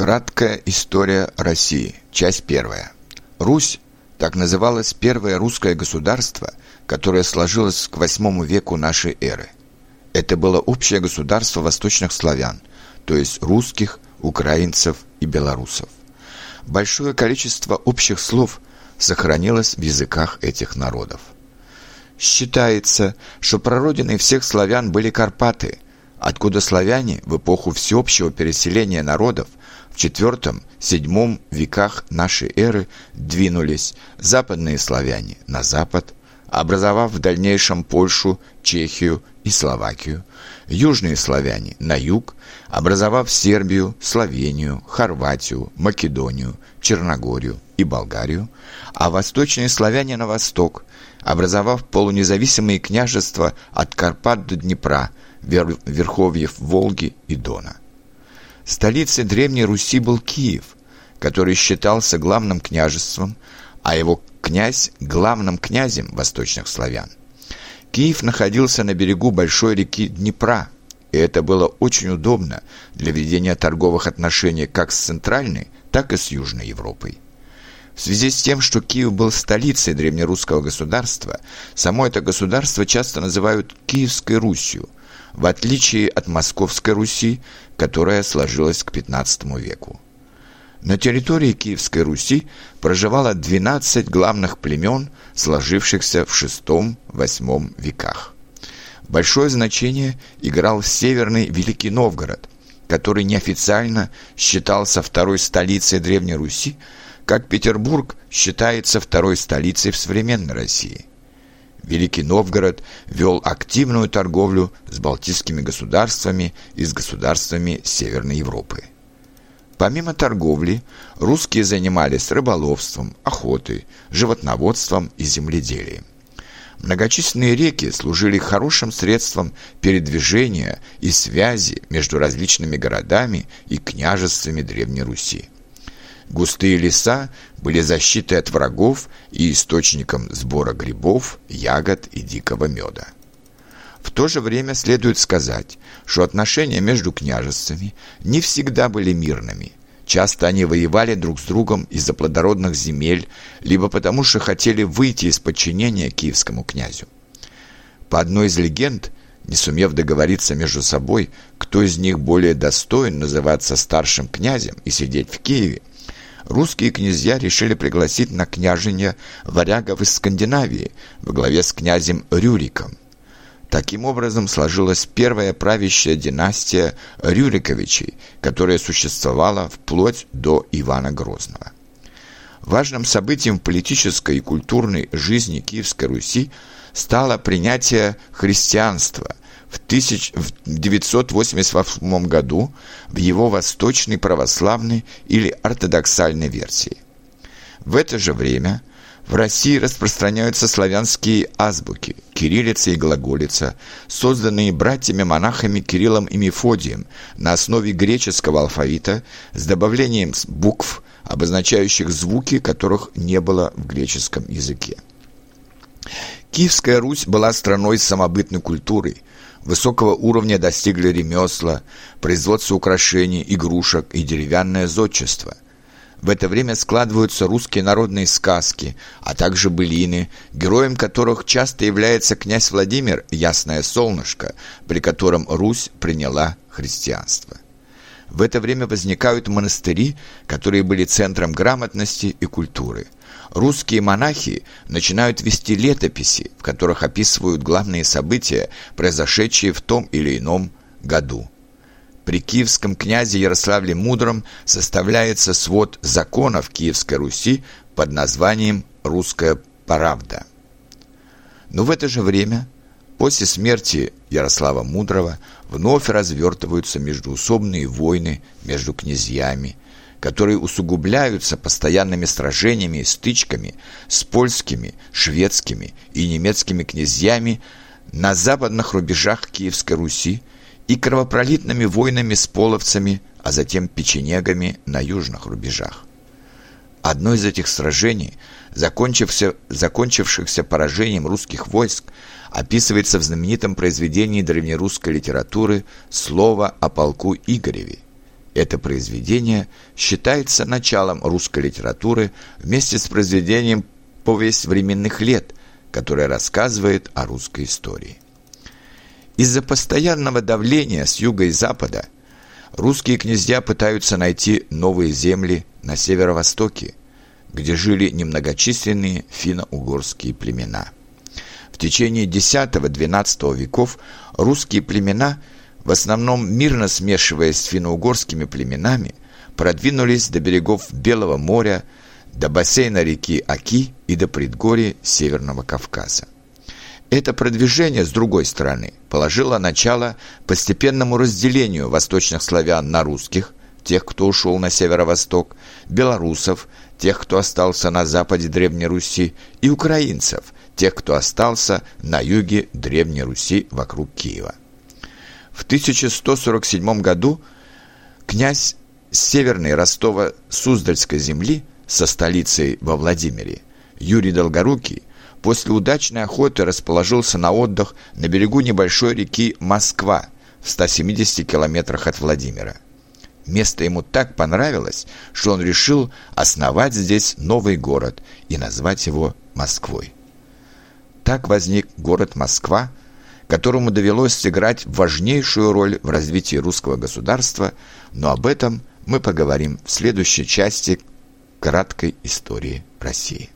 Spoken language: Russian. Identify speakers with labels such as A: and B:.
A: Краткая история России. Часть первая. Русь так называлось первое русское государство, которое сложилось к восьмому веку нашей эры. Это было общее государство восточных славян, то есть русских, украинцев и белорусов. Большое количество общих слов сохранилось в языках этих народов. Считается, что прародиной всех славян были Карпаты, откуда славяне в эпоху всеобщего переселения народов в IV-VII веках нашей эры двинулись западные славяне на запад, образовав в дальнейшем Польшу, Чехию и Словакию, южные славяне на юг, образовав Сербию, Словению, Хорватию, Македонию, Черногорию и Болгарию, а восточные славяне на восток, образовав полунезависимые княжества от Карпат до Днепра, верховьев Волги и Дона. Столицей Древней Руси был Киев, который считался главным княжеством, а его князь – главным князем восточных славян. Киев находился на берегу большой реки Днепра, и это было очень удобно для ведения торговых отношений как с Центральной, так и с Южной Европой. В связи с тем, что Киев был столицей древнерусского государства, само это государство часто называют Киевской Русью – в отличие от Московской Руси, которая сложилась к XV веку. На территории Киевской Руси проживало 12 главных племен, сложившихся в VI-VIII веках. Большое значение играл Северный Великий Новгород, который неофициально считался второй столицей Древней Руси, как Петербург считается второй столицей в современной России. Великий Новгород вел активную торговлю с балтийскими государствами и с государствами Северной Европы. Помимо торговли, русские занимались рыболовством, охотой, животноводством и земледелием. Многочисленные реки служили хорошим средством передвижения и связи между различными городами и княжествами Древней Руси. Густые леса были защитой от врагов и источником сбора грибов, ягод и дикого меда. В то же время следует сказать, что отношения между княжествами не всегда были мирными. Часто они воевали друг с другом из-за плодородных земель, либо потому что хотели выйти из подчинения киевскому князю. По одной из легенд, не сумев договориться между собой, кто из них более достоин называться старшим князем и сидеть в Киеве, русские князья решили пригласить на княжение варягов из Скандинавии во главе с князем Рюриком. Таким образом сложилась первая правящая династия Рюриковичей, которая существовала вплоть до Ивана Грозного. Важным событием в политической и культурной жизни Киевской Руси стало принятие христианства, в 1988 году в его восточной православной или ортодоксальной версии. В это же время в России распространяются славянские азбуки, кириллица и глаголица, созданные братьями-монахами Кириллом и Мефодием на основе греческого алфавита с добавлением букв, обозначающих звуки, которых не было в греческом языке. Киевская Русь была страной с самобытной культурой, Высокого уровня достигли ремесла, производство украшений, игрушек и деревянное зодчество. В это время складываются русские народные сказки, а также былины, героем которых часто является князь Владимир «Ясное солнышко», при котором Русь приняла христианство. В это время возникают монастыри, которые были центром грамотности и культуры – русские монахи начинают вести летописи, в которых описывают главные события, произошедшие в том или ином году. При киевском князе Ярославле Мудром составляется свод законов Киевской Руси под названием «Русская правда». Но в это же время, после смерти Ярослава Мудрого, вновь развертываются междуусобные войны между князьями – которые усугубляются постоянными сражениями и стычками с польскими, шведскими и немецкими князьями на западных рубежах Киевской Руси и кровопролитными войнами с половцами, а затем печенегами на южных рубежах. Одно из этих сражений, закончившихся, поражением русских войск, описывается в знаменитом произведении древнерусской литературы «Слово о полку Игореве», Это произведение считается началом русской литературы вместе с произведением «Повесть временных лет», которое рассказывает о русской истории. Из-за постоянного давления с юга и запада русские князья пытаются найти новые земли на северо-востоке, где жили немногочисленные финно-угорские племена. В течение X-XII веков русские племена, в основном мирно смешиваясь с финно-угорскими племенами, продвинулись до берегов Белого моря, до бассейна реки Аки и до предгорий Северного Кавказа. Это продвижение, с другой стороны, положило начало постепенному разделению восточных славян на русских, тех, кто ушел на северо-восток, белорусов, тех, кто остался на западе Древней Руси, и украинцев, тех, кто остался на юге Древней Руси вокруг Киева. В 1147 году князь северной Ростова-Суздальской земли со столицей во Владимире Юрий Долгорукий после удачной охоты расположился на отдых на берегу небольшой реки Москва в 170 километрах от Владимира. Место ему так понравилось, что он решил основать здесь новый город и назвать его Москвой. Так возник город Москва, которому довелось сыграть важнейшую роль в развитии русского государства, но об этом мы поговорим в следующей части краткой истории России.